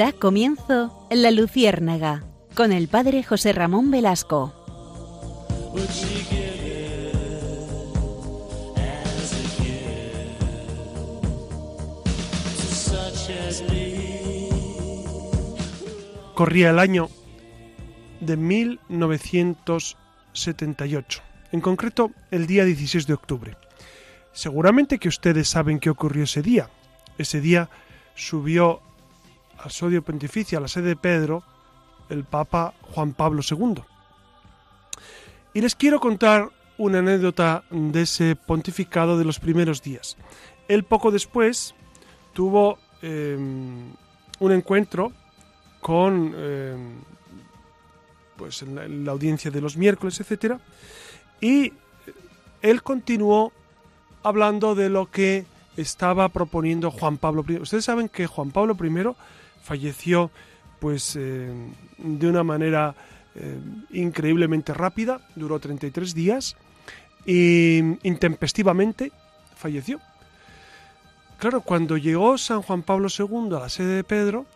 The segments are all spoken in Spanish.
Da comienzo La Luciérnaga con el padre José Ramón Velasco. Corría el año de 1978, en concreto el día 16 de octubre. Seguramente que ustedes saben qué ocurrió ese día. Ese día subió al sodio pontificio, a la sede de Pedro, el Papa Juan Pablo II. Y les quiero contar una anécdota de ese pontificado de los primeros días. Él poco después tuvo em, un encuentro con em, pues en la, audiencia de los miércoles, etcétera, y él continuó hablando de lo que estaba proponiendo Juan Pablo I. Ustedes saben que Juan Pablo I falleció pues eh, de una manera eh, increíblemente rápida, duró 33 días y intempestivamente falleció. Claro, cuando llegó San Juan Pablo II a la sede de Pedro,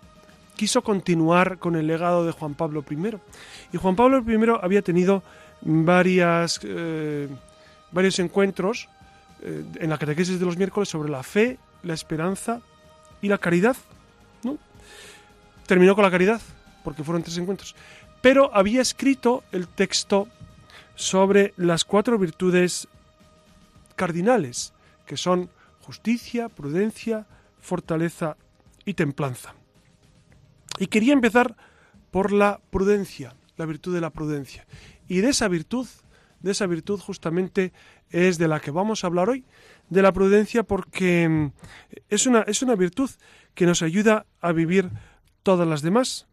quiso continuar con el legado de Juan Pablo I. Y Juan Pablo I había tenido varias, eh, varios encuentros en la catequesis de los miércoles sobre la fe, la esperanza y la caridad. Terminó con la caridad, porque fueron tres encuentros. Pero había escrito el texto sobre las cuatro virtudes cardinales, que son justicia, prudencia, fortaleza y templanza. Y quería empezar por la prudencia, la virtud de la prudencia. Y de esa virtud, de esa virtud justamente es de la que vamos a hablar hoy, de la prudencia porque es una, es una virtud que nos ayuda a vivir todas las demás,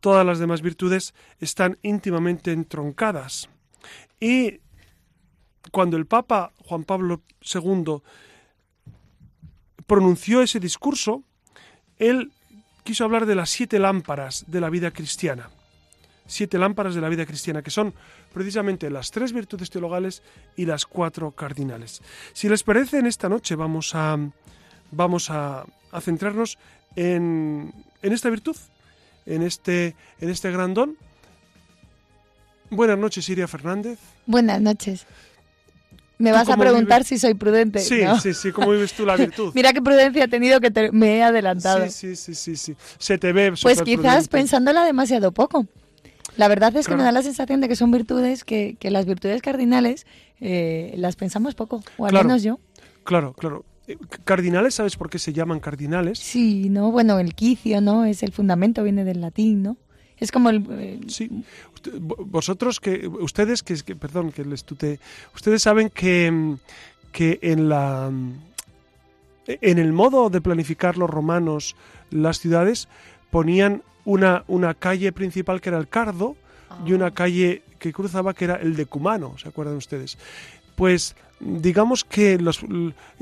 todas las demás virtudes están íntimamente entroncadas. Y cuando el Papa Juan Pablo II pronunció ese discurso, él quiso hablar de las siete lámparas de la vida cristiana. Siete lámparas de la vida cristiana, que son precisamente las tres virtudes teologales y las cuatro cardinales. Si les parece, en esta noche vamos a, vamos a, a centrarnos en, esta virtud, en este, en este gran don. Buenas noches, Iria Fernández. Buenas noches. Me vas a preguntar si soy prudente. Sí, sí, sí, ¿cómo vives tú la virtud? Mira qué prudencia he tenido que me he adelantado. Sí, sí, sí, sí, Se te ve Pues quizás pensándola demasiado poco. La verdad es que me da la sensación de que son virtudes que, que las virtudes cardinales eh, las pensamos poco, o al menos yo. Claro, claro. Cardinales, ¿sabes por qué se llaman cardinales? Sí, ¿no? Bueno, el quicio, ¿no? Es el fundamento, viene del latín, ¿no? Es como el... Eh, sí. Vosotros que... Ustedes que... perdón, que les tute... Ustedes saben que, que en la... En el modo de planificar los romanos las ciudades ponían una, una calle principal que era el Cardo y una ah. calle que cruzaba que era el Decumano, ¿se acuerdan ustedes? Pues digamos que los,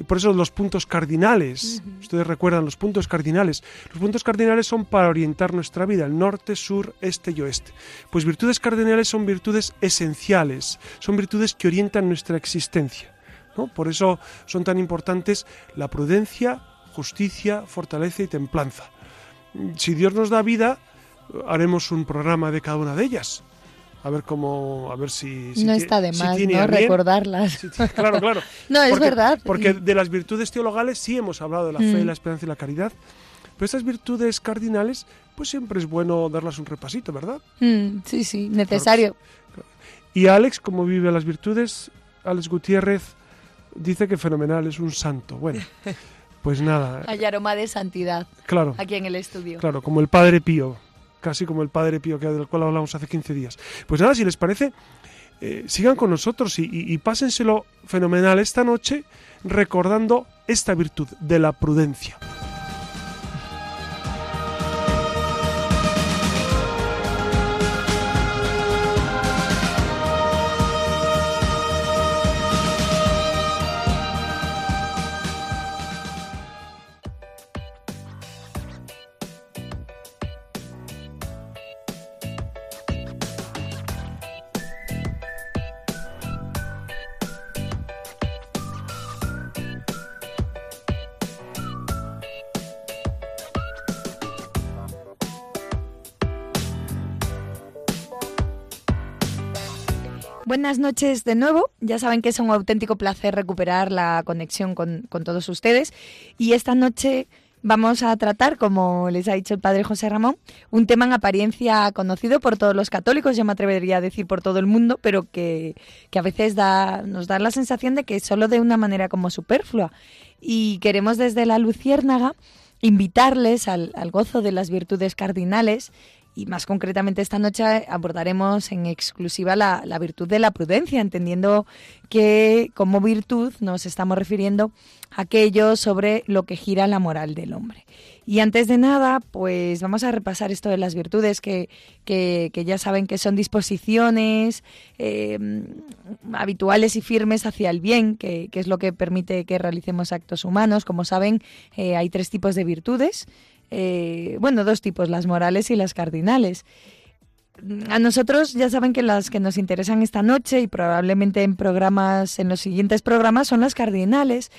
por eso los puntos cardinales, ustedes recuerdan los puntos cardinales, los puntos cardinales son para orientar nuestra vida, el norte, sur, este y oeste. Pues virtudes cardinales son virtudes esenciales, son virtudes que orientan nuestra existencia. ¿no? Por eso son tan importantes la prudencia, justicia, fortaleza y templanza. Si Dios nos da vida, haremos un programa de cada una de ellas a ver cómo, a ver si... no está de más, ¿no? Recordarlas. claro, claro. no, es verdad. Porque de las virtudes teologales sí hemos hablado de la fe, mm. la esperanza y la caridad, pero estas virtudes cardinales, pues siempre es bueno darlas un repasito, ¿verdad? Mm, sí, sí, necesario. Y Alex, ¿cómo vive las virtudes? Alex Gutiérrez dice que fenomenal, es un santo. Bueno, pues nada. Hay aroma de santidad. Claro. Aquí en el estudio. Claro, como el Padre Pío casi como el Padre Pío, que del cual hablamos hace 15 días. Pues nada, si les parece, eh, sigan con nosotros y, y pásenselo fenomenal esta noche recordando esta virtud de la prudencia. Buenas noches de nuevo. Ya saben que es un auténtico placer recuperar la conexión con, con todos ustedes. Y esta noche vamos a tratar, como les ha dicho el padre José Ramón, un tema en apariencia conocido por todos los católicos, yo me atrevería a decir por todo el mundo, pero que, que a veces da, nos da la sensación de que solo de una manera como superflua. Y queremos desde la Luciérnaga invitarles al, al gozo de las virtudes cardinales y más concretamente esta noche abordaremos en exclusiva la, virtud de la prudencia, entendiendo que como virtud nos estamos refiriendo a aquello sobre lo que gira la moral del hombre. Y antes de nada, pues vamos a repasar esto de las virtudes que, que, ya saben que son disposiciones eh, habituales y firmes hacia el bien, que, es lo que permite que realicemos actos humanos. Como saben, eh, hay tres tipos de virtudes. Eh, bueno, dos tipos, las morales y las cardinales. A nosotros ya saben que las que nos interesan esta noche y probablemente en programas, en los siguientes programas, son las cardinales,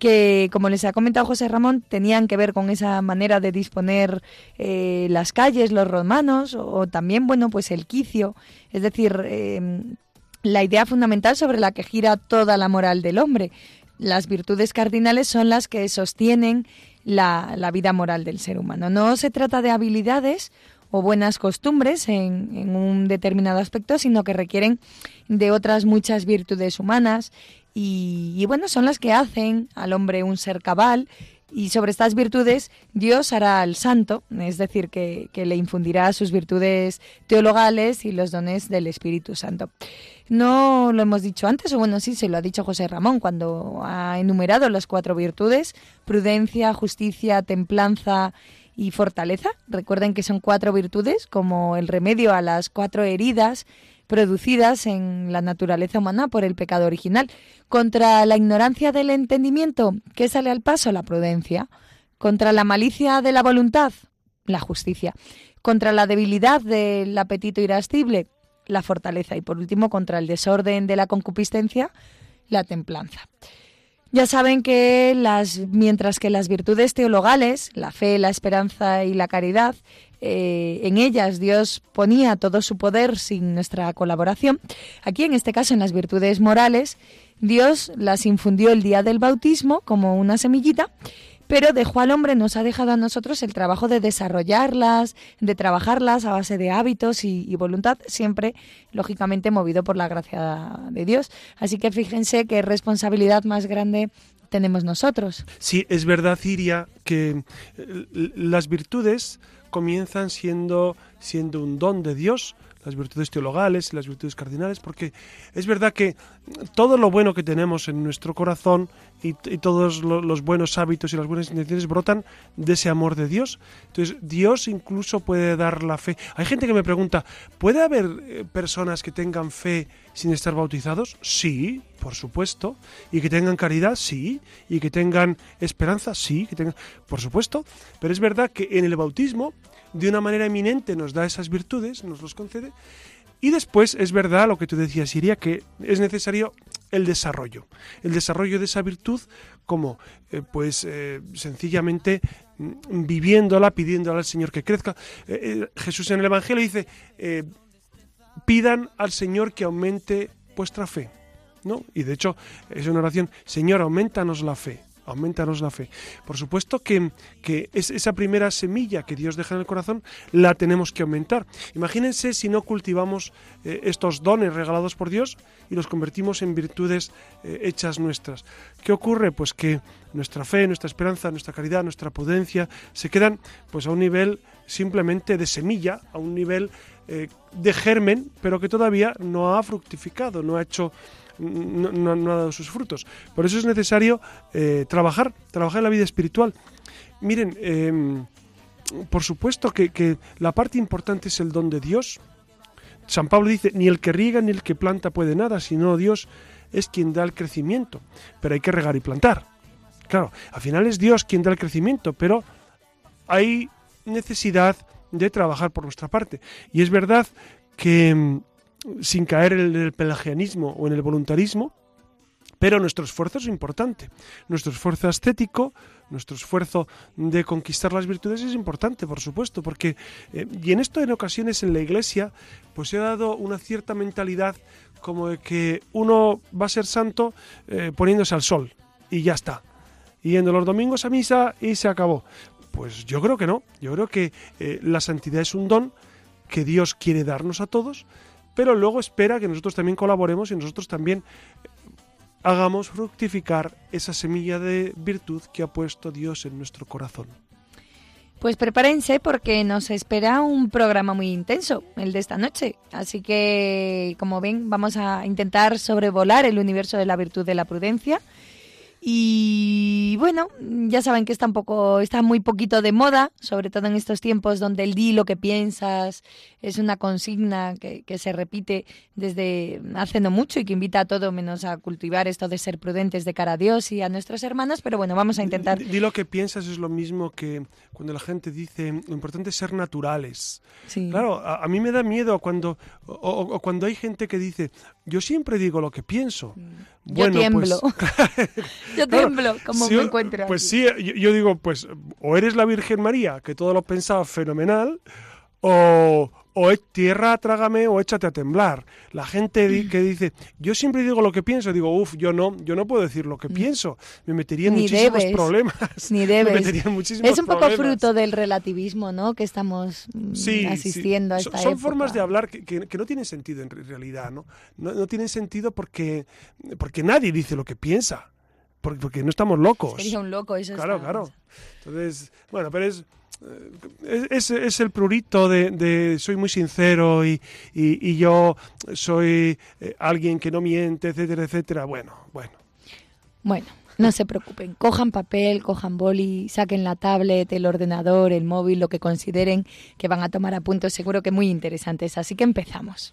que como les ha comentado José Ramón, tenían que ver con esa manera de disponer eh, las calles, los romanos, o, también, bueno, pues el quicio, es decir, em, la idea fundamental sobre la que gira toda la moral del hombre. Las virtudes cardinales son las que sostienen la, la vida moral del ser humano. No se trata de habilidades o buenas costumbres en, en, un determinado aspecto, sino que requieren de otras muchas virtudes humanas y, y, bueno, son las que hacen al hombre un ser cabal y sobre estas virtudes Dios hará al santo, es decir, que, que le infundirá sus virtudes teologales y los dones del Espíritu Santo. No lo hemos dicho antes, o bueno, sí, se lo ha dicho José Ramón cuando ha enumerado las cuatro virtudes, prudencia, justicia, templanza y fortaleza. Recuerden que son cuatro virtudes como el remedio a las cuatro heridas producidas en la naturaleza humana por el pecado original. Contra la ignorancia del entendimiento, ¿qué sale al paso? La prudencia. Contra la malicia de la voluntad, la justicia. Contra la debilidad del apetito irascible, la fortaleza y por último contra el desorden de la concupiscencia, la templanza. Ya saben que las, mientras que las virtudes teologales, la fe, la esperanza y la caridad, eh, en ellas Dios ponía todo su poder sin nuestra colaboración, aquí en este caso en las virtudes morales, Dios las infundió el día del bautismo como una semillita pero dejó al hombre, nos ha dejado a nosotros el trabajo de desarrollarlas, de trabajarlas a base de hábitos y, voluntad, siempre, lógicamente, movido por la gracia de Dios. Así que fíjense qué responsabilidad más grande tenemos nosotros. Sí, es verdad, Iria, que eh, las virtudes comienzan siendo, siendo un don de Dios, las virtudes teologales y las virtudes cardinales, porque es verdad que todo lo bueno que tenemos en nuestro corazón y, todos los buenos hábitos y las buenas intenciones brotan de ese amor de Dios. Entonces, Dios incluso puede dar la fe. Hay gente que me pregunta, ¿puede haber eh, personas que tengan fe sin estar bautizados? Sí, por supuesto. ¿Y que tengan caridad? Sí. ¿Y que tengan esperanza? Sí, que tengan... por supuesto. Pero es verdad que en el bautismo de una manera eminente nos da esas virtudes, nos los concede. Y después es verdad lo que tú decías, Iria, que es necesario el desarrollo. El desarrollo de esa virtud como, eh, pues, eh, sencillamente mm, viviéndola, pidiéndola al Señor que crezca. Eh, Jesús en el Evangelio dice, pidan al Señor que aumente vuestra fe. ¿no? Y de hecho es una oración, Señor, aumentanos la fe aumentanos la fe. Por supuesto que, es esa primera semilla que Dios deja en el corazón la tenemos que aumentar. Imagínense si no cultivamos eh, estos dones regalados por Dios y los convertimos en virtudes eh, hechas nuestras. ¿Qué ocurre? Pues que nuestra fe, nuestra esperanza, nuestra caridad, nuestra prudencia se quedan pues a un nivel simplemente de semilla, a un nivel eh, de germen, pero que todavía no ha fructificado, no ha hecho no, ha dado sus frutos. Por eso es necesario eh, trabajar, trabajar en la vida espiritual. Miren, em, por supuesto que, la parte importante es el don de Dios. San Pablo dice, ni el que riega ni el que planta puede nada, sino Dios es quien da el crecimiento. Pero hay que regar y plantar. Claro, al final es Dios quien da el crecimiento, pero hay necesidad de trabajar por nuestra parte. Y es verdad que em, sin caer en el pelagianismo o en el voluntarismo, pero nuestro esfuerzo es importante. Nuestro esfuerzo estético, nuestro esfuerzo de conquistar las virtudes es importante, por supuesto, porque, eh, y en esto en ocasiones en la Iglesia, pues se ha dado una cierta mentalidad como de que uno va a ser santo eh, poniéndose al sol y ya está. Yendo los domingos a misa y se acabó. Pues yo creo que no. Yo creo que eh, la santidad es un don que Dios quiere darnos a todos, pero luego espera que nosotros también colaboremos y nosotros también eh, hagamos fructificar esa semilla de virtud que ha puesto Dios en nuestro corazón. Pues prepárense porque nos espera un programa muy intenso, el de esta noche. Así que, como ven, vamos a intentar sobrevolar el universo de la virtud de la prudencia y bueno, ya saben que está un poco, está muy poquito de moda, sobre todo en estos tiempos donde el di lo que piensas es una consigna que, se repite desde hace no mucho y que invita a todo menos a cultivar esto de ser prudentes de cara a Dios y a nuestros hermanos, pero bueno, vamos a intentar. Di, lo que piensas es lo mismo que cuando la gente dice lo importante es ser naturales. Claro, a, mí me da miedo cuando, o cuando hay gente que dice yo siempre digo lo que pienso. Mm. Yo tiemblo. Pues, yo tiemblo, como me encuentro. Pues sí, yo, digo, pues o eres la Virgen María, que todo lo pensaba fenomenal, o, o tierra, trágame o échate a temblar. La gente que dice, yo siempre digo lo que pienso, digo, uff, yo no, yo no puedo decir lo que mm. pienso, me metería en muchísimos problemas. Ni debes. es un poco fruto del relativismo, ¿no? Que estamos mm, asistiendo a esta Son, formas de hablar que, no tienen sentido en realidad, ¿no? No, no tienen sentido porque, porque nadie dice lo que piensa. Porque, no estamos locos. Sería un loco eso. Claro, claro. Entonces, bueno, pero es es, es, el prurito de, soy muy sincero y, y, yo soy eh, alguien que no miente, etcétera, etcétera. Bueno, bueno. Bueno, no se preocupen. Cojan papel, cojan boli, saquen la tablet, el ordenador, el móvil, lo que consideren que van a tomar apuntes, seguro que muy interesantes. Así que empezamos.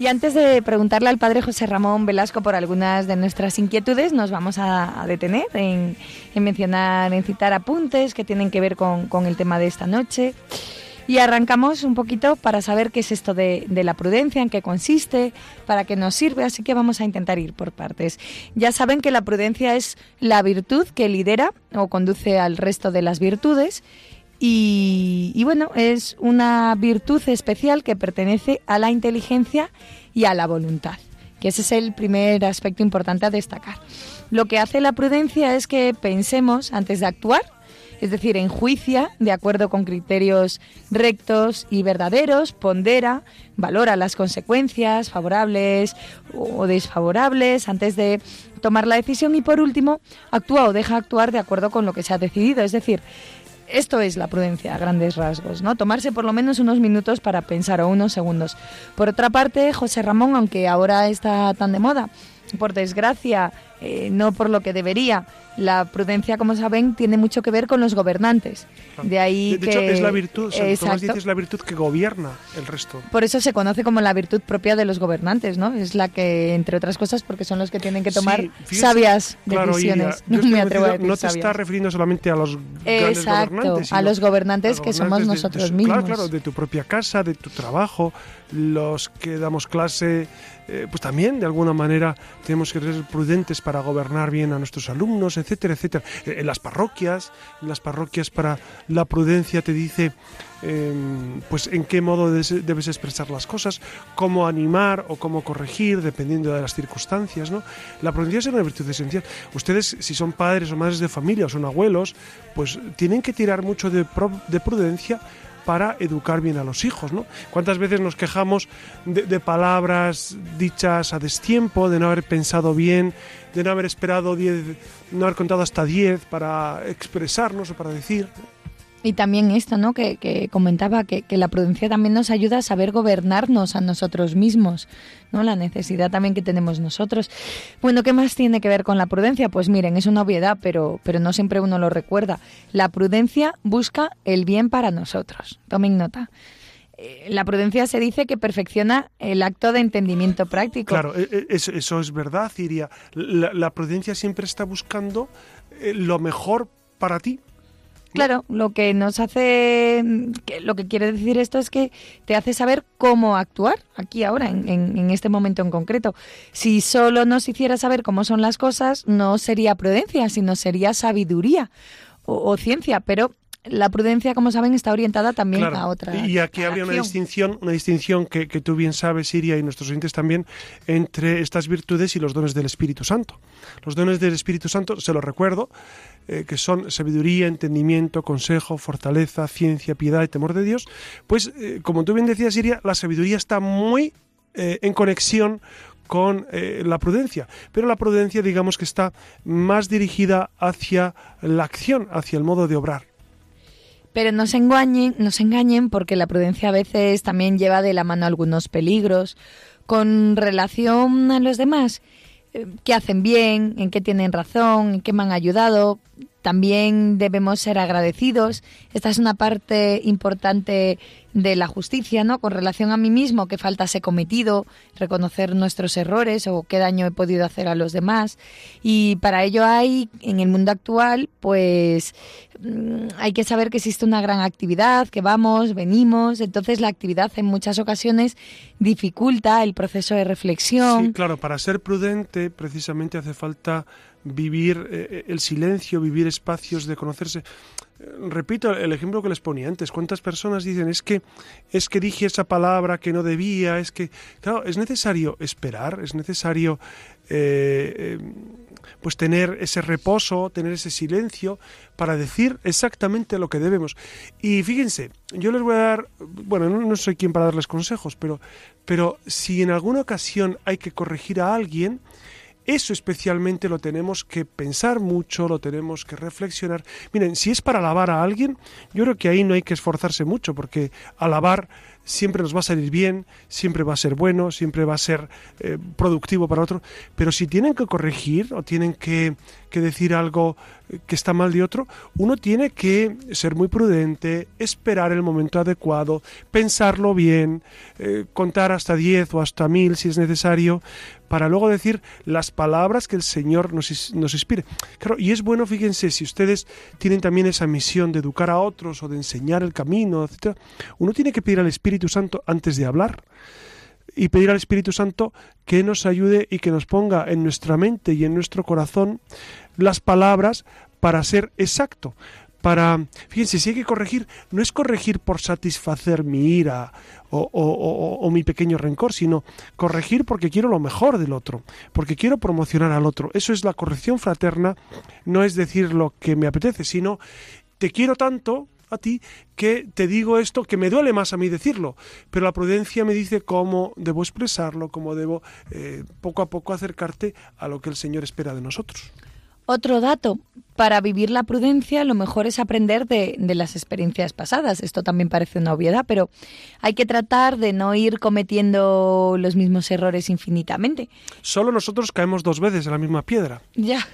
Y antes de preguntarle al padre José Ramón Velasco por algunas de nuestras inquietudes, nos vamos a, detener en, mencionar, en citar apuntes que tienen que ver con, el tema de esta noche. Y arrancamos un poquito para saber qué es esto de, de, la prudencia, en qué consiste, para qué nos sirve, así que vamos a intentar ir por partes. Ya saben que la prudencia es la virtud que lidera o conduce al resto de las virtudes y, bueno, es una virtud especial que pertenece a la inteligencia y a la voluntad, que ese es el primer aspecto importante a destacar. Lo que hace la prudencia es que pensemos antes de actuar, es decir, enjuicia de acuerdo con criterios rectos y verdaderos, pondera, valora las consecuencias favorables o desfavorables antes de tomar la decisión y por último actúa o deja actuar de acuerdo con lo que se ha decidido, es decir, esto es la prudencia a grandes rasgos, ¿no? Tomarse por lo menos unos minutos para pensar o unos segundos. Por otra parte, José Ramón, aunque ahora está tan de moda, por desgracia, eh, no por lo que debería, la prudencia, como saben, tiene mucho que ver con los gobernantes. De ahí de, hecho, es la virtud, es la virtud que gobierna el resto. Por eso se conoce como la virtud propia de los gobernantes, ¿no? Es la que, entre otras cosas, porque son los que tienen que tomar sabias decisiones. no me atrevo a decir No te está refiriendo solamente a los grandes gobernantes. a los gobernantes que somos nosotros mismos. Claro, claro, de tu propia casa, de tu trabajo, los que damos clase, eh, pues también de alguna manera tenemos que ser prudentes para gobernar bien a nuestros alumnos, etcétera, etcétera. En las parroquias, en las parroquias para la prudencia te dice em, pues en qué modo debes expresar las cosas, cómo animar o cómo corregir, dependiendo de las circunstancias, ¿no? La prudencia es una virtud esencial. Ustedes, si son padres o madres de familia o son abuelos, pues tienen que tirar mucho de, de prudencia para educar bien a los hijos, ¿no? ¿Cuántas veces nos quejamos de, palabras dichas a destiempo, de no haber pensado bien, de no haber esperado 10, no haber contado hasta 10 para expresarnos o para decir? Y también esto, ¿no? Que, comentaba que, que, la prudencia también nos ayuda a saber gobernarnos a nosotros mismos, ¿no? La necesidad también que tenemos nosotros. Bueno, ¿qué más tiene que ver con la prudencia? Pues miren, es una obviedad, pero, pero no siempre uno lo recuerda. La prudencia busca el bien para nosotros. Tomen nota. Eh, la prudencia se dice que perfecciona el acto de entendimiento práctico. Claro, e, e, eso, es verdad, Iria. La, prudencia siempre está buscando eh, lo mejor para ti. Claro, lo que nos hace, lo que quiere decir esto es que te hace saber cómo actuar aquí ahora, en, este momento en concreto. Si solo nos hiciera saber cómo son las cosas, no sería prudencia, sino sería sabiduría o ciencia, pero la prudencia, como saben, está orientada también a otra. Y aquí habría una distinción, una distinción que, tú bien sabes, Siria, y nuestros oyentes también, entre estas virtudes y los dones del Espíritu Santo. Los dones del Espíritu Santo, se los recuerdo, eh, que son sabiduría, entendimiento, consejo, fortaleza, ciencia, piedad y temor de Dios. Pues, eh, como tú bien decías, Siria, la sabiduría está muy eh, en conexión con la prudencia, pero la prudencia digamos que está más dirigida hacia la acción, hacia el modo de obrar. Pero no se engañen, no se engañen porque la prudencia a veces también lleva de la mano algunos peligros. Con relación a los demás, eh, qué hacen bien, en qué tienen razón, en qué me han ayudado, también debemos ser agradecidos. Esta es una parte importante de la justicia, ¿no? Con relación a mí mismo, qué faltas he cometido, reconocer nuestros errores o qué daño he podido hacer a los demás. Y para ello hay, en el mundo actual, pues mm, hay que saber que existe una gran actividad, que vamos, venimos. Entonces la actividad en muchas ocasiones dificulta el proceso de reflexión. Sí, claro, para ser prudente precisamente hace falta vivir eh, eh, el silencio, vivir espacios de conocerse. Eh, repito el ejemplo que les ponía antes. ¿Cuántas personas dicen es que es que dije esa palabra que no debía? Es que claro, es necesario esperar, es necesario pues tener ese reposo, tener ese silencio para decir exactamente lo que debemos. Y fíjense, yo les voy a dar, bueno, no, no soy quien para darles consejos, pero pero si en alguna ocasión hay que corregir a alguien, eso especialmente lo tenemos que pensar mucho, lo tenemos que reflexionar. Miren, si es para alabar a alguien, yo creo que ahí no hay que esforzarse mucho, porque alabar siempre nos va a salir bien, siempre va a ser bueno, siempre va a ser eh, productivo para otro, pero si tienen que corregir o tienen que, decir algo que está mal de otro, uno tiene que ser muy prudente, esperar el momento adecuado, pensarlo bien, eh, contar hasta 10 o hasta mil si es necesario, para luego decir las palabras que el Señor nos, nos inspire. Claro, y es bueno, fíjense, si ustedes tienen también esa misión de educar a otros o de enseñar el camino, etc., uno tiene que pedir al Espíritu Santo antes de hablar y pedir al Espíritu Santo que nos ayude y que nos ponga en nuestra mente y en nuestro corazón las palabras para ser exacto, para, fíjense, si hay que corregir, no es corregir por satisfacer mi ira o, mi pequeño rencor, sino corregir porque quiero lo mejor del otro, porque quiero promocionar al otro. Eso es la corrección fraterna, no es decir lo que me apetece, sino te quiero tanto a ti que te digo esto que me duele más a mí decirlo, pero la prudencia me dice cómo debo expresarlo, cómo debo eh, poco a poco acercarte a lo que el Señor espera de nosotros. Otro dato, para vivir la prudencia lo mejor es aprender de, las experiencias pasadas. Esto también parece una obviedad, pero hay que tratar de no ir cometiendo los mismos errores infinitamente. Solo nosotros caemos dos veces en la misma piedra. Ya,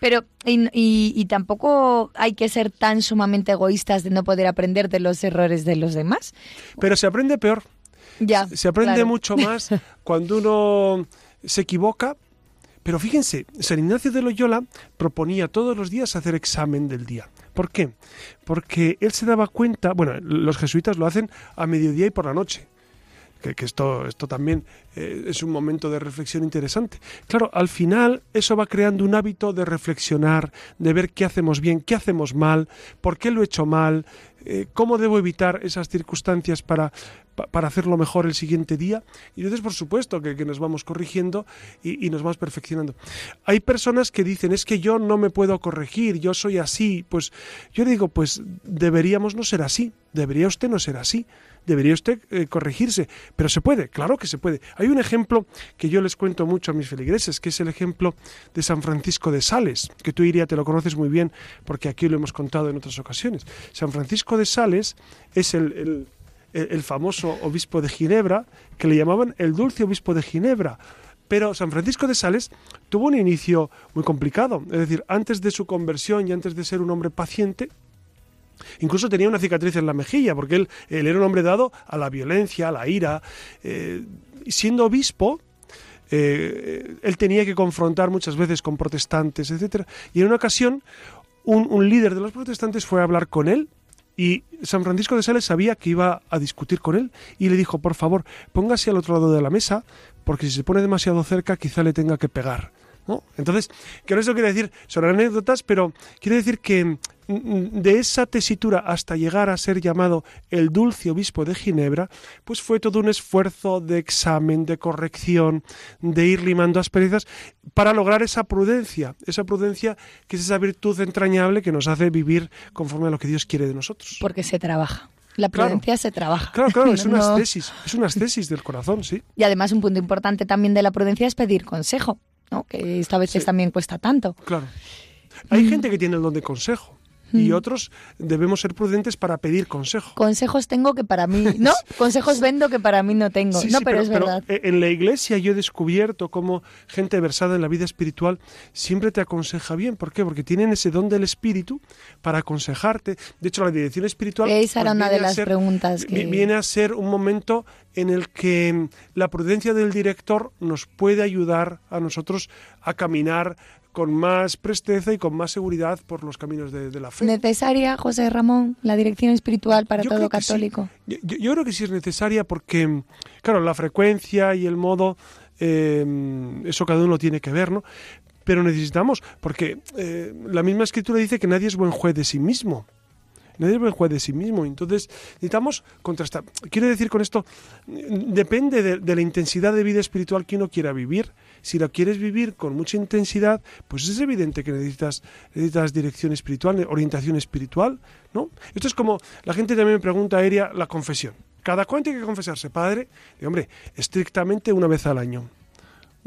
pero y, tampoco hay que ser tan sumamente egoístas de no poder aprender de los errores de los demás. Pero se aprende peor. Ya, se aprende mucho más cuando uno se equivoca pero fíjense, San Ignacio de Loyola proponía todos los días hacer examen del día. ¿Por qué? Porque él se daba cuenta, bueno, los jesuitas lo hacen a mediodía y por la noche. Que, esto, esto también eh, es un momento de reflexión interesante. Claro, al final eso va creando un hábito de reflexionar, de ver qué hacemos bien, qué hacemos mal, por qué lo he hecho mal, eh, cómo debo evitar esas circunstancias para, para hacerlo mejor el siguiente día. Y entonces, por supuesto, que, nos vamos corrigiendo y, nos vamos perfeccionando. Hay personas que dicen, es que yo no me puedo corregir, yo soy así. Pues yo digo, pues deberíamos no ser así, debería usted no ser así. debería usted eh, corregirse. Pero se puede, claro que se puede. Hay un ejemplo que yo les cuento mucho a mis feligreses, que es el ejemplo de San Francisco de Sales, que tú iría te lo conoces muy bien porque aquí lo hemos contado en otras ocasiones. San Francisco de Sales es el, el famoso obispo de Ginebra, que le llamaban el dulce obispo de Ginebra. Pero San Francisco de Sales tuvo un inicio muy complicado. Es decir, antes de su conversión y antes de ser un hombre paciente, Incluso tenía una cicatriz en la mejilla, porque él, era un hombre dado a la violencia, a la ira. Eh, siendo obispo, eh, él tenía que confrontar muchas veces con protestantes, etc. Y en una ocasión, un, líder de los protestantes fue a hablar con él y San Francisco de Sales sabía que iba a discutir con él y le dijo, por favor, póngase al otro lado de la mesa, porque si se pone demasiado cerca quizá le tenga que pegar. ¿no? Entonces, que no eso quiere decir, son anécdotas, pero quiere decir que de esa tesitura hasta llegar a ser llamado el dulce obispo de Ginebra, pues fue todo un esfuerzo de examen, de corrección, de ir limando asperezas para lograr esa prudencia, esa prudencia que es esa virtud entrañable que nos hace vivir conforme a lo que Dios quiere de nosotros. Porque se trabaja. La prudencia se trabaja. Claro, claro, es una tesis, es una tesis del corazón, sí. Y además un punto importante también de la prudencia es pedir consejo, ¿no? que esta veces también cuesta tanto. Claro. Hay mm. gente que tiene el don de consejo y mm. otros debemos ser prudentes para pedir consejo. Consejos tengo que para mí, ¿no? Consejos vendo que para mí no tengo. no, pero, es verdad. en la iglesia yo he descubierto cómo gente versada en la vida espiritual siempre te aconseja bien. ¿Por qué? Porque tienen ese don del espíritu para aconsejarte. De hecho, la dirección espiritual. Esa era pues, una de las preguntas. Que... Viene a ser un momento en el que la prudencia del director nos puede ayudar a nosotros a caminar con más presteza y con más seguridad por los caminos de, la fe. ¿Necesaria, José Ramón, la dirección espiritual para todo católico? Yo, creo que sí es necesaria porque, claro, la frecuencia y el modo, eh, eso cada uno tiene que ver, ¿no? Pero necesitamos, porque eh, la misma escritura dice que nadie es buen juez de sí mismo. Nadie es buen juez de sí mismo. Entonces necesitamos contrastar. Quiero decir con esto, depende de, de la intensidad de vida espiritual que uno quiera vivir si lo quieres vivir con mucha intensidad, pues es evidente que necesitas, necesitas dirección espiritual, orientación espiritual, ¿no? Esto es como, la gente también me pregunta, Aérea, la confesión. ¿Cada cuánto hay que confesarse, padre? Y, hombre, estrictamente una vez al año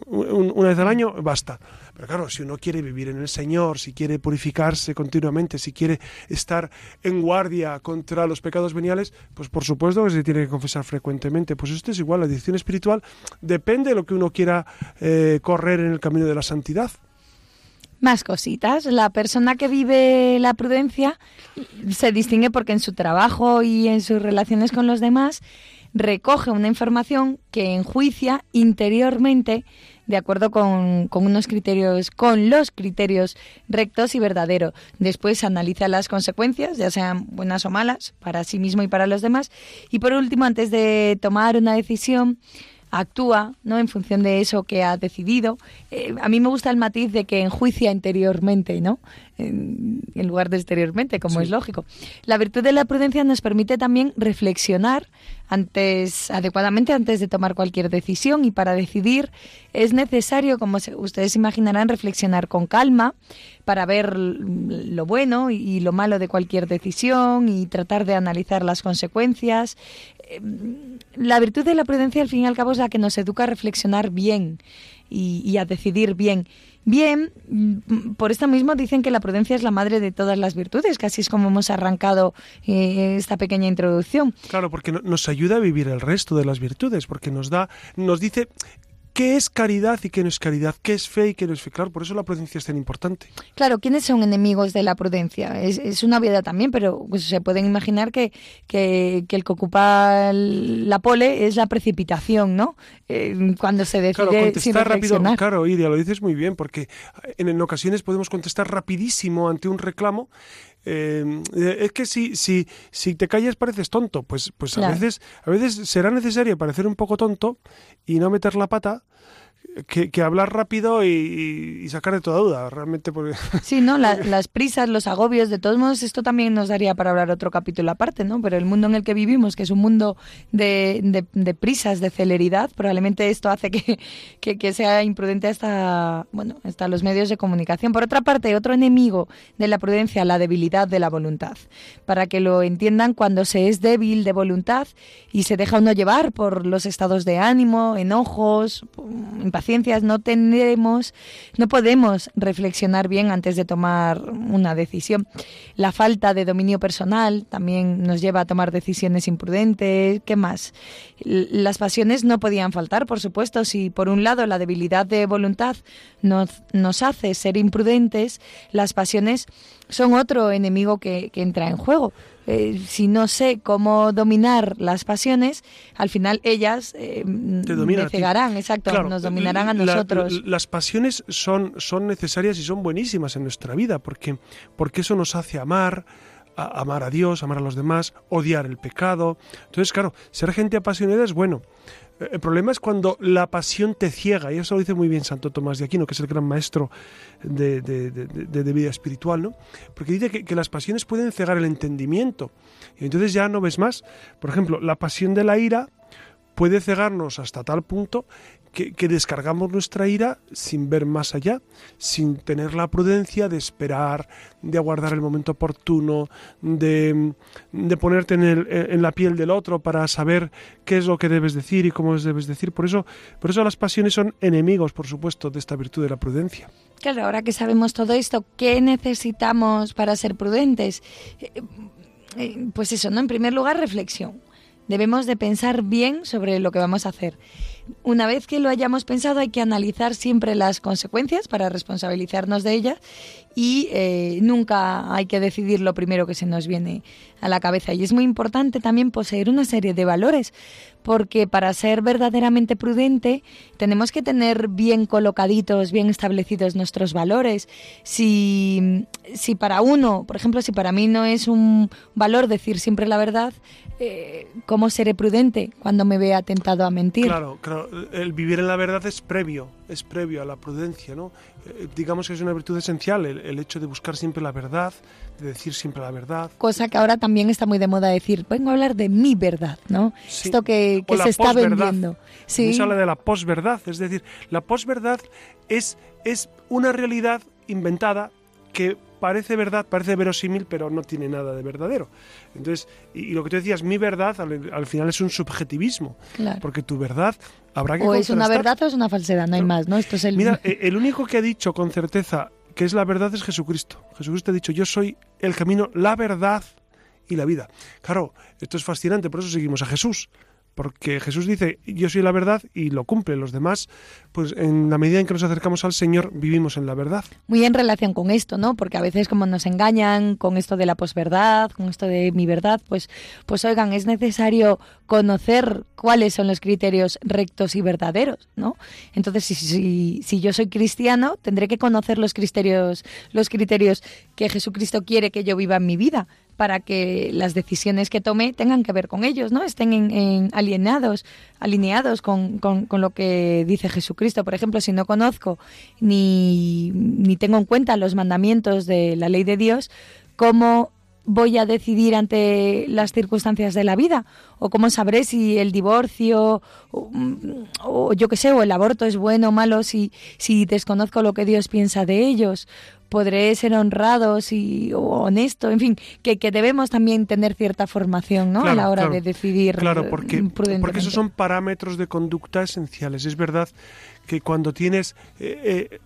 una vez al año basta. Pero claro, si uno quiere vivir en el Señor, si quiere purificarse continuamente, si quiere estar en guardia contra los pecados veniales, pues por supuesto que se tiene que confesar frecuentemente. Pues esto es igual, la dirección espiritual depende de lo que uno quiera eh, correr en el camino de la santidad. Más cositas. La persona que vive la prudencia se distingue porque en su trabajo y en sus relaciones con los demás recoge una información que enjuicia interiormente de acuerdo con, unos criterios, con los criterios rectos y verdaderos. Después analiza las consecuencias, ya sean buenas o malas, para sí mismo y para los demás. Y por último, antes de tomar una decisión, actúa ¿no? en función de eso que ha decidido. Eh, a mí me gusta el matiz de que enjuicia interiormente, ¿no? En, lugar de exteriormente, como es lógico. La virtud de la prudencia nos permite también reflexionar antes, adecuadamente antes de tomar cualquier decisión y para decidir es necesario, como ustedes imaginarán, reflexionar con calma para ver lo bueno y lo malo de cualquier decisión y tratar de analizar las consecuencias. Em, la virtud de la prudencia, al fin y al cabo, es la que nos educa a reflexionar bien y, a decidir bien. Bien, mm, por esto mismo dicen que la prudencia es la madre de todas las virtudes, que es como hemos arrancado eh, esta pequeña introducción. Claro, porque nos ayuda a vivir el resto de las virtudes, porque nos da, nos dice qué es caridad y qué no es caridad, qué es fe y qué no es fe. Claro, por eso la prudencia es tan importante. Claro, ¿quiénes son enemigos de la prudencia? Es, una obviedad también, pero pues, se pueden imaginar que, que, el que ocupa la pole es la precipitación, ¿no? Eh, cuando se decide claro, contestar rápido, claro, Iria, lo dices muy bien, porque en, en ocasiones podemos contestar rapidísimo ante un reclamo eh, es que si, si, si te callas pareces tonto, pues, pues a veces, a veces será necesario parecer un poco tonto y no meter la pata que, hablar rápido y, sacar de toda duda, realmente. Porque... Sí, ¿no? las prisas, los agobios, de todos modos, esto también nos daría para hablar otro capítulo aparte, ¿no? Pero el mundo en el que vivimos, que es un mundo de, de, prisas, de celeridad, probablemente esto hace que, que, sea imprudente hasta, bueno, hasta los medios de comunicación. Por otra parte, otro enemigo de la prudencia, la debilidad de la voluntad. Para que lo entiendan, cuando se es débil de voluntad y se deja uno llevar por los estados de ánimo, enojos, impaciencias, no tendremos, no podemos reflexionar bien antes de tomar una decisión. La falta de dominio personal también nos lleva a tomar decisiones imprudentes. ¿Qué más? Las pasiones no podían faltar, por supuesto. Si por un lado la debilidad de voluntad nos, nos hace ser imprudentes, las pasiones son otro enemigo que, que entra en juego. Eh, si no sé cómo dominar las pasiones, al final ellas eh, me cegarán, exacto, nos dominarán a nosotros. las pasiones son, son necesarias y son buenísimas en nuestra vida, porque, porque eso nos hace amar, amar a Dios, amar a los demás, odiar el pecado. Entonces, claro, ser gente apasionada es bueno. El problema es cuando la pasión te ciega, y eso lo dice muy bien Santo Tomás de Aquino, que es el gran maestro de, vida espiritual, ¿no? Porque dice que, que, las pasiones pueden cegar el entendimiento, y entonces ya no ves más. Por ejemplo, la pasión de la ira puede cegarnos hasta tal punto que, descargamos nuestra ira sin ver más allá, sin tener la prudencia de esperar, de aguardar el momento oportuno, de, ponerte en, el, en, la piel del otro para saber qué es lo que debes decir y cómo debes decir. Por eso, por eso las pasiones son enemigos, por supuesto, de esta virtud de la prudencia. Claro, ahora que sabemos todo esto, ¿qué necesitamos para ser prudentes? Eh, eh, pues eso, ¿no? En primer lugar, reflexión. Debemos de pensar bien sobre lo que vamos a hacer. Una vez que lo hayamos pensado hay que analizar siempre las consecuencias para responsabilizarnos de ellas y eh, nunca hay que decidir lo primero que se nos viene a la cabeza. Y es muy importante también poseer una serie de valores, porque para ser verdaderamente prudente tenemos que tener bien colocaditos, bien establecidos nuestros valores. Si, si para uno, por ejemplo, si para mí no es un valor decir siempre la verdad, eh, ¿cómo seré prudente cuando me vea tentado a mentir? Claro, el vivir en la verdad es previo, es previo a la prudencia, ¿no? Eh, digamos que es una virtud esencial el, hecho de buscar siempre la verdad, de decir siempre la verdad. Cosa que ahora también está muy de moda decir, vengo a hablar de mi verdad, ¿no? Esto que, se está vendiendo. Sí. Se habla de la posverdad, es decir, la posverdad es, es una realidad inventada que parece verdad, parece verosímil, pero no tiene nada de verdadero. Entonces, y, lo que tú decías, mi verdad, al, final es un subjetivismo. Porque tu verdad habrá que O es una verdad o es una falsedad, no hay más, ¿no? Esto es el... Mira, e, el único que ha dicho con certeza que es la verdad es Jesucristo. Jesucristo ha dicho, yo soy el camino, la verdad y la vida. Claro, esto es fascinante, por eso seguimos a Jesús porque Jesús dice, yo soy la verdad y lo cumple. Los demás, pues en la medida en que nos acercamos al Señor, vivimos en la verdad. Muy en relación con esto, ¿no? Porque a veces como nos engañan con esto de la posverdad, con esto de mi verdad, pues, pues oigan, es necesario conocer cuáles son los criterios rectos y verdaderos, ¿no? Entonces, si, si, si yo soy cristiano, tendré que conocer los criterios, los criterios que Jesucristo quiere que yo viva en mi vida para que las decisiones que tome tengan que ver con ellos, ¿no? Estén en, alienados, alineados con, con, lo que dice Jesucristo. Por ejemplo, si no conozco ni, ni tengo en cuenta los mandamientos de la ley de Dios, ¿cómo voy a decidir ante las circunstancias de la vida? ¿O cómo sabré si el divorcio o, yo qué sé, o el aborto es bueno o malo si, si desconozco lo que Dios piensa de ellos? podré ser honrados y honesto, en fin, que, que debemos también tener cierta formación ¿no? a la hora de decidir. Claro, porque, porque esos son parámetros de conducta esenciales. Es verdad que cuando tienes eh, eh,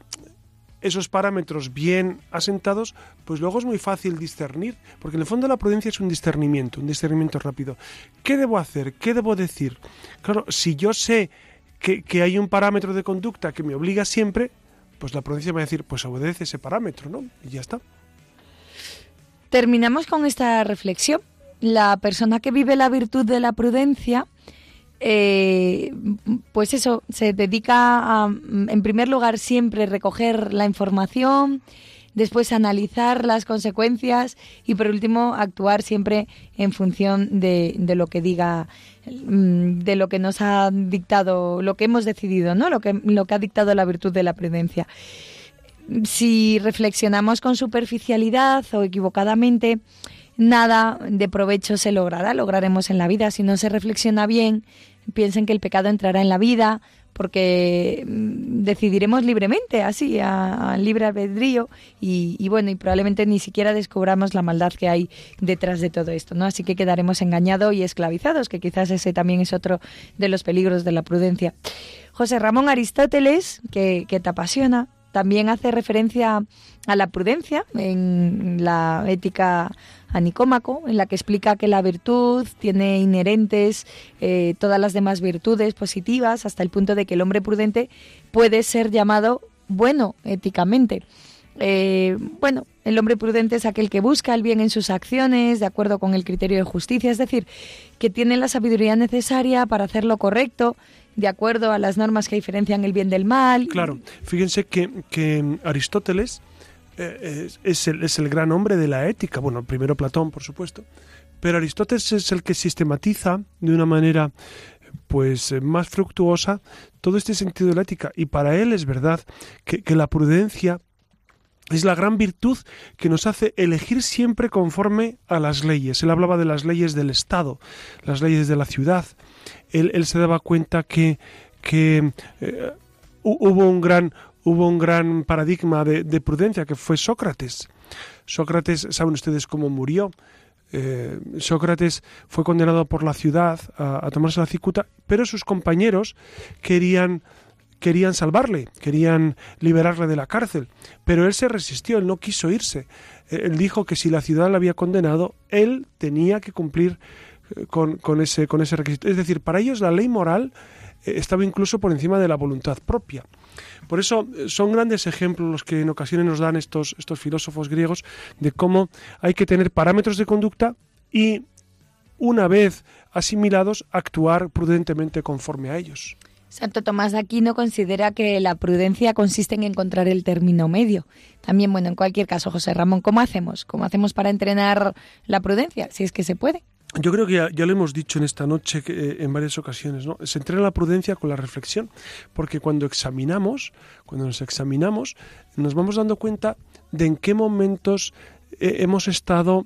esos parámetros bien asentados, pues luego es muy fácil discernir, porque en el fondo la prudencia es un discernimiento, un discernimiento rápido. ¿Qué debo hacer? ¿Qué debo decir? Claro, si yo sé que, que hay un parámetro de conducta que me obliga siempre, pues la prudencia va a decir, pues obedece ese parámetro, ¿no? Y ya está. Terminamos con esta reflexión. La persona que vive la virtud de la prudencia, eh, pues eso, se dedica a, en primer lugar, siempre recoger la información, después analizar las consecuencias y por último actuar siempre en función de, de lo que diga mm, de lo que nos ha dictado, lo que hemos decidido, ¿no? Lo que, lo que ha dictado la virtud de la prudencia. Si reflexionamos con superficialidad o equivocadamente, nada de provecho se logrará, lograremos en la vida. Si no se reflexiona bien, piensen que el pecado entrará en la vida, porque mm, decidiremos libremente, así, a, libre albedrío, y, bueno, y probablemente ni siquiera descubramos la maldad que hay detrás de todo esto, ¿no? Así que quedaremos engañados y esclavizados, que quizás ese también es otro de los peligros de la prudencia. José Ramón Aristóteles, que, que te apasiona, también hace referencia a la prudencia en la ética a Nicómaco, en la que explica que la virtud tiene inherentes eh, todas las demás virtudes positivas, hasta el punto de que el hombre prudente puede ser llamado bueno éticamente. Eh, bueno, el hombre prudente es aquel que busca el bien en sus acciones, de acuerdo con el criterio de justicia, es decir, que tiene la sabiduría necesaria para hacer lo correcto, de acuerdo a las normas que diferencian el bien del mal. Claro, fíjense que, que Aristóteles eh, es, el, es el gran hombre de la ética. Bueno, primero Platón, por supuesto. Pero Aristóteles es el que sistematiza de una manera pues eh, más fructuosa todo este sentido de la ética. Y para él es verdad que, que la prudencia es la gran virtud que nos hace elegir siempre conforme a las leyes. Él hablaba de las leyes del Estado, las leyes de la ciudad. Él, se daba cuenta que, que eh, hubo un gran hubo un gran paradigma de, prudencia que fue Sócrates. Sócrates, saben ustedes cómo murió. Eh, Sócrates fue condenado por la ciudad a, tomarse la cicuta, pero sus compañeros querían querían salvarle, querían liberarle de la cárcel, pero él se resistió, él no quiso irse. Eh, él dijo que si la ciudad le había condenado, él tenía que cumplir eh, con, con, ese, con ese requisito. Es decir, para ellos la ley moral estaba incluso por encima de la voluntad propia. Por eso eh, son grandes ejemplos los que en ocasiones nos dan estos, estos filósofos griegos de cómo hay que tener parámetros de conducta y una vez asimilados actuar prudentemente conforme a ellos. Santo Tomás de Aquino considera que la prudencia consiste en encontrar el término medio. También, bueno, en cualquier caso, José Ramón, ¿cómo hacemos? ¿Cómo hacemos para entrenar la prudencia? Si es que se puede. Yo creo que ya, lo hemos dicho en esta noche eh, en varias ocasiones, ¿no? Se entrena la prudencia con la reflexión, porque cuando examinamos, cuando nos examinamos, nos vamos dando cuenta de en qué momentos eh, hemos estado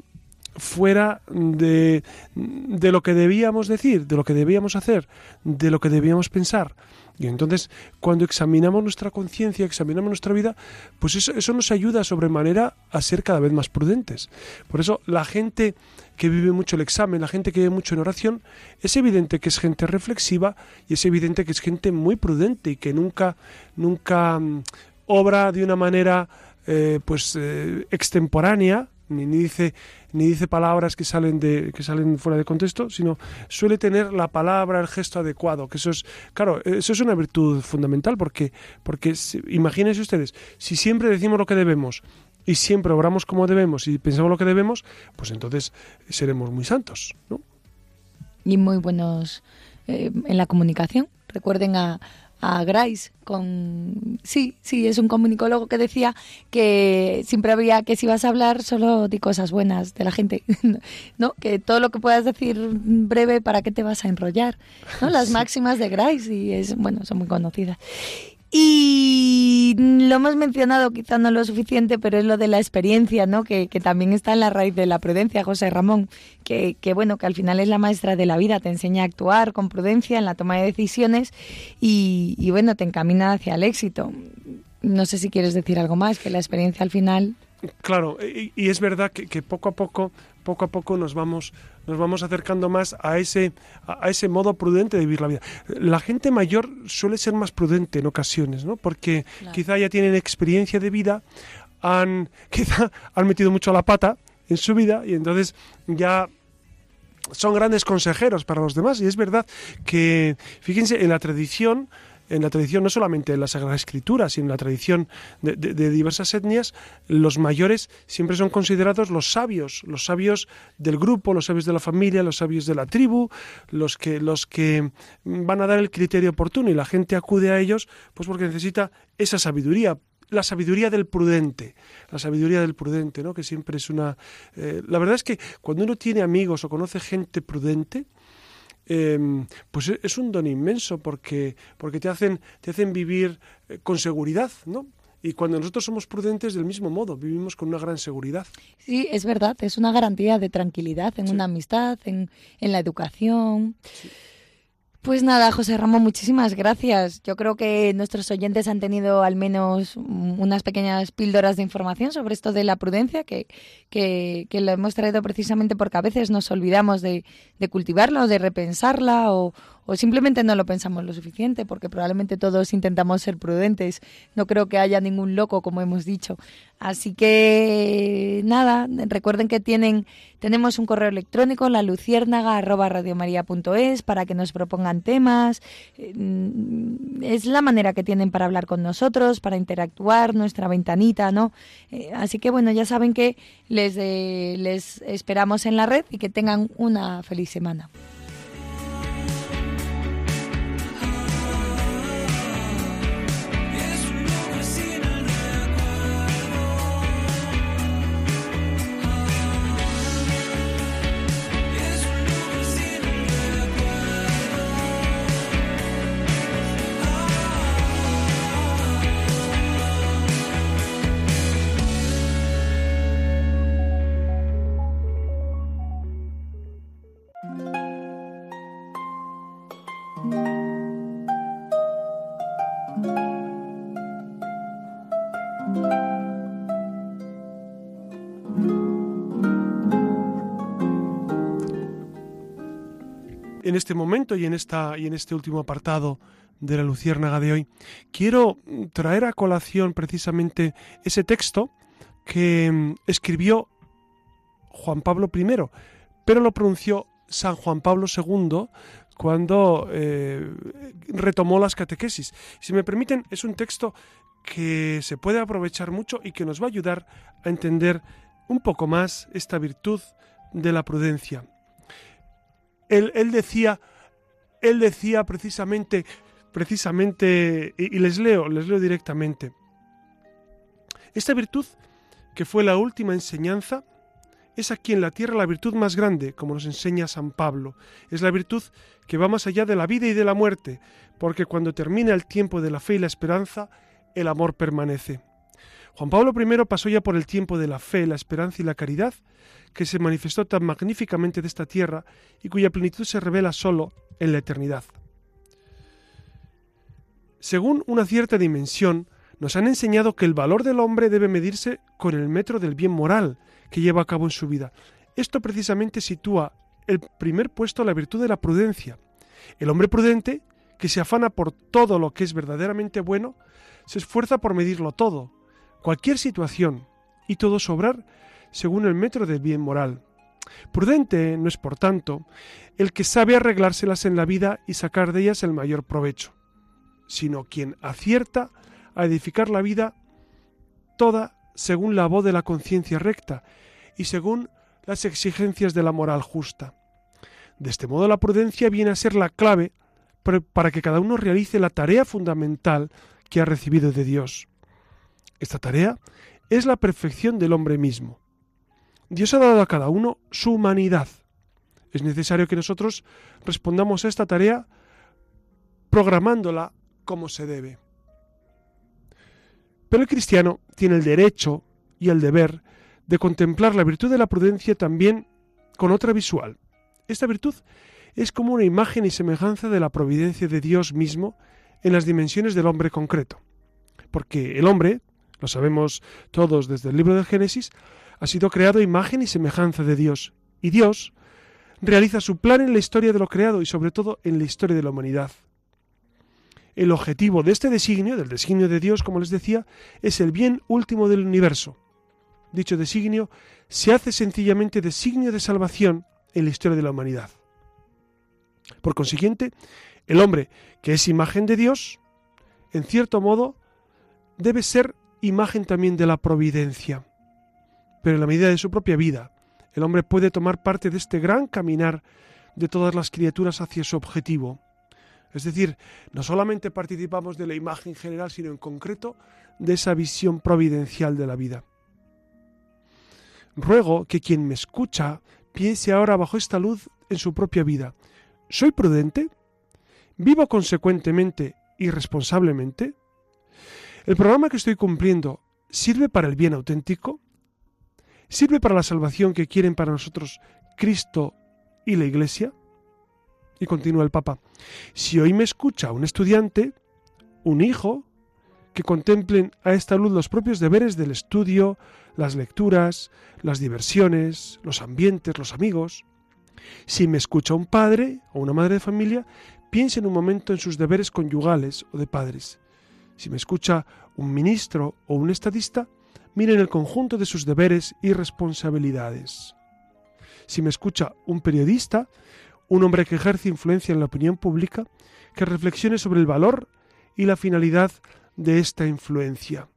fuera de, de lo que debíamos decir, de lo que debíamos hacer, de lo que debíamos pensar. Y entonces, cuando examinamos nuestra conciencia, examinamos nuestra vida, pues eso, eso nos ayuda sobremanera a ser cada vez más prudentes. Por eso, la gente que vive mucho el examen, la gente que vive mucho en oración, es evidente que es gente reflexiva y es evidente que es gente muy prudente y que nunca, nunca mm, obra de una manera eh, pues eh, extemporánea, ni, dice ni dice palabras que salen de que salen fuera de contexto, sino suele tener la palabra, el gesto adecuado, que eso es claro, eso es una virtud fundamental porque porque imagínense ustedes, si siempre decimos lo que debemos y siempre obramos como debemos y pensamos lo que debemos, pues entonces seremos muy santos, ¿no? Y muy buenos eh, en la comunicación. Recuerden a, a Grice con sí sí es un comunicólogo que decía que siempre había que si vas a hablar solo di cosas buenas de la gente no que todo lo que puedas decir breve para qué te vas a enrollar no las máximas de Grice y es bueno son muy conocidas y lo hemos mencionado, quizá no lo suficiente, pero es lo de la experiencia, ¿no? Que, también está en la raíz de la prudencia, José Ramón, que, que, bueno, que al final es la maestra de la vida, te enseña a actuar con prudencia en la toma de decisiones y, y bueno, te encamina hacia el éxito. No sé si quieres decir algo más, que la experiencia al final... Claro, y, es verdad que, que, poco a poco, poco a poco nos vamos, nos vamos acercando más a ese, a ese modo prudente de vivir la vida. La gente mayor suele ser más prudente en ocasiones, ¿no? Porque quizá ya tienen experiencia de vida, han, quizá han metido mucho la pata en su vida y entonces ya son grandes consejeros para los demás. Y es verdad que, fíjense, en la tradición en la tradición, no solamente en la Sagrada Escritura, sino en la tradición de, diversas etnias, los mayores siempre son considerados los sabios, los sabios del grupo, los sabios de la familia, los sabios de la tribu, los que, los que van a dar el criterio oportuno y la gente acude a ellos, pues porque necesita esa sabiduría. la sabiduría del prudente, la sabiduría del prudente, ¿no? Que siempre es una... Eh, la verdad es que cuando uno tiene amigos o conoce gente prudente, em, pues e, es un don inmenso porque, porque te, hacen, te hacen vivir eh, con seguridad, ¿no? Y cuando nosotros somos prudentes, del mismo modo, vivimos con una gran seguridad. Sí, es verdad, es una garantía de tranquilidad en una amistad, en, en la educación. Pues nada, José Ramón, muchísimas gracias. Yo creo que nuestros oyentes han tenido al menos unas pequeñas píldoras de información sobre esto de la prudencia, que, que, lo hemos traído precisamente porque a veces nos olvidamos de, de cultivarla o de repensarla o, o simplemente no lo pensamos lo suficiente, porque probablemente todos intentamos ser prudentes. No creo que haya ningún loco, como hemos dicho. Así que nada, recuerden que tienen, tenemos un correo electrónico, la luciérnaga@radiomaria.es para que nos propongan temas. Mm, es la manera que tienen para hablar con nosotros, para interactuar, nuestra ventanita, ¿no? Eh, así que bueno, ya saben que les, eh, les esperamos en la red y que tengan una feliz semana. En este momento y en, esta, y en este último apartado de la Luciérnaga de hoy, quiero traer a colación precisamente ese texto que mm, escribió Juan Pablo I, pero lo pronunció San Juan Pablo II cuando eh, retomó las catequesis. Si me permiten, es un texto que se puede aprovechar mucho y que nos va a ayudar a entender un poco más esta virtud de la prudencia él, decía, él decía precisamente, precisamente, y, y les leo, les leo directamente. Esta virtud, que fue la última enseñanza, es aquí en la tierra la virtud más grande, como nos enseña San Pablo. Es la virtud que va más allá de la vida y de la muerte, porque cuando termina el tiempo de la fe y la esperanza, el amor permanece. Juan Pablo I pasó ya por el tiempo de la fe, la esperanza y la caridad, que se manifestó tan magníficamente de esta tierra y cuya plenitud se revela solo en la eternidad. Según una cierta dimensión, nos han enseñado que el valor del hombre debe medirse con el metro del bien moral que lleva a cabo en su vida. Esto precisamente sitúa el primer puesto a la virtud de la prudencia. El hombre prudente, que se afana por todo lo que es verdaderamente bueno, se esfuerza por medirlo todo, cualquier situación, y todo sobrar según el metro del bien moral. Prudente no es, por tanto, el que sabe arreglárselas en la vida y sacar de ellas el mayor provecho, sino quien acierta a edificar la vida toda según la voz de la conciencia recta y según las exigencias de la moral justa. De este modo la prudencia viene a ser la clave para que cada uno realice la tarea fundamental que ha recibido de Dios. Esta tarea es la perfección del hombre mismo. Dios ha dado a cada uno su humanidad. Es necesario que nosotros respondamos a esta tarea programándola como se debe. Pero el cristiano tiene el derecho y el deber de contemplar la virtud de la prudencia también con otra visual. Esta virtud es como una imagen y semejanza de la providencia de Dios mismo en las dimensiones del hombre concreto. Porque el hombre, lo sabemos todos desde el libro del Génesis, ha sido creado imagen y semejanza de Dios. Y Dios realiza su plan en la historia de lo creado y sobre todo en la historia de la humanidad. El objetivo de este designio, del designio de Dios, como les decía, es el bien último del universo. Dicho designio se hace sencillamente designio de salvación en la historia de la humanidad. Por consiguiente, el hombre, que es imagen de Dios, en cierto modo, debe ser imagen también de la providencia pero en la medida de su propia vida, el hombre puede tomar parte de este gran caminar de todas las criaturas hacia su objetivo. Es decir, no solamente participamos de la imagen general, sino en concreto de esa visión providencial de la vida. Ruego que quien me escucha piense ahora bajo esta luz en su propia vida. ¿Soy prudente? ¿Vivo consecuentemente y responsablemente? ¿El programa que estoy cumpliendo sirve para el bien auténtico? ¿Sirve para la salvación que quieren para nosotros Cristo y la Iglesia? Y continúa el Papa. Si hoy me escucha un estudiante, un hijo, que contemplen a esta luz los propios deberes del estudio, las lecturas, las diversiones, los ambientes, los amigos. Si me escucha un padre o una madre de familia, piensen un momento en sus deberes conyugales o de padres. Si me escucha un ministro o un estadista, miren el conjunto de sus deberes y responsabilidades. Si me escucha un periodista, un hombre que ejerce influencia en la opinión pública, que reflexione sobre el valor y la finalidad de esta influencia.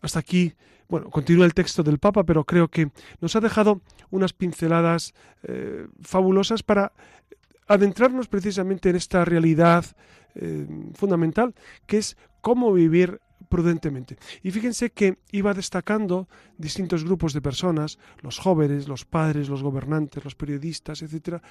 Hasta aquí, bueno, continúa el texto del Papa, pero creo que nos ha dejado unas pinceladas eh, fabulosas para adentrarnos precisamente en esta realidad eh, fundamental, que es cómo vivir prudentemente. Y fíjense que iba destacando distintos grupos de personas, los jóvenes, los padres, los gobernantes, los periodistas, etcétera,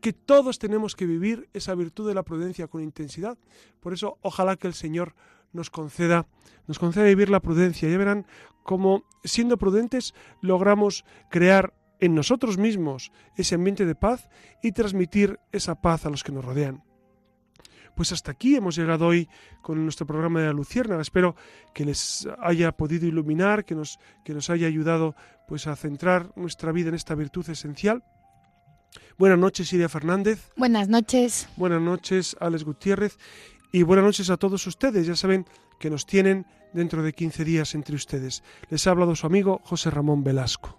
que todos tenemos que vivir esa virtud de la prudencia con intensidad. Por eso, ojalá que el Señor nos conceda, nos conceda vivir la prudencia. Ya verán cómo, siendo prudentes, logramos crear en nosotros mismos ese ambiente de paz y transmitir esa paz a los que nos rodean. Pues hasta aquí hemos llegado hoy con nuestro programa de la Lucierna. Espero que les haya podido iluminar, que nos, que nos haya ayudado pues a centrar nuestra vida en esta virtud esencial. Buenas noches, Iria Fernández. Buenas noches. Buenas noches, Alex Gutiérrez. Y buenas noches a todos ustedes. Ya saben que nos tienen dentro de 15 días entre ustedes. Les ha hablado su amigo José Ramón Velasco.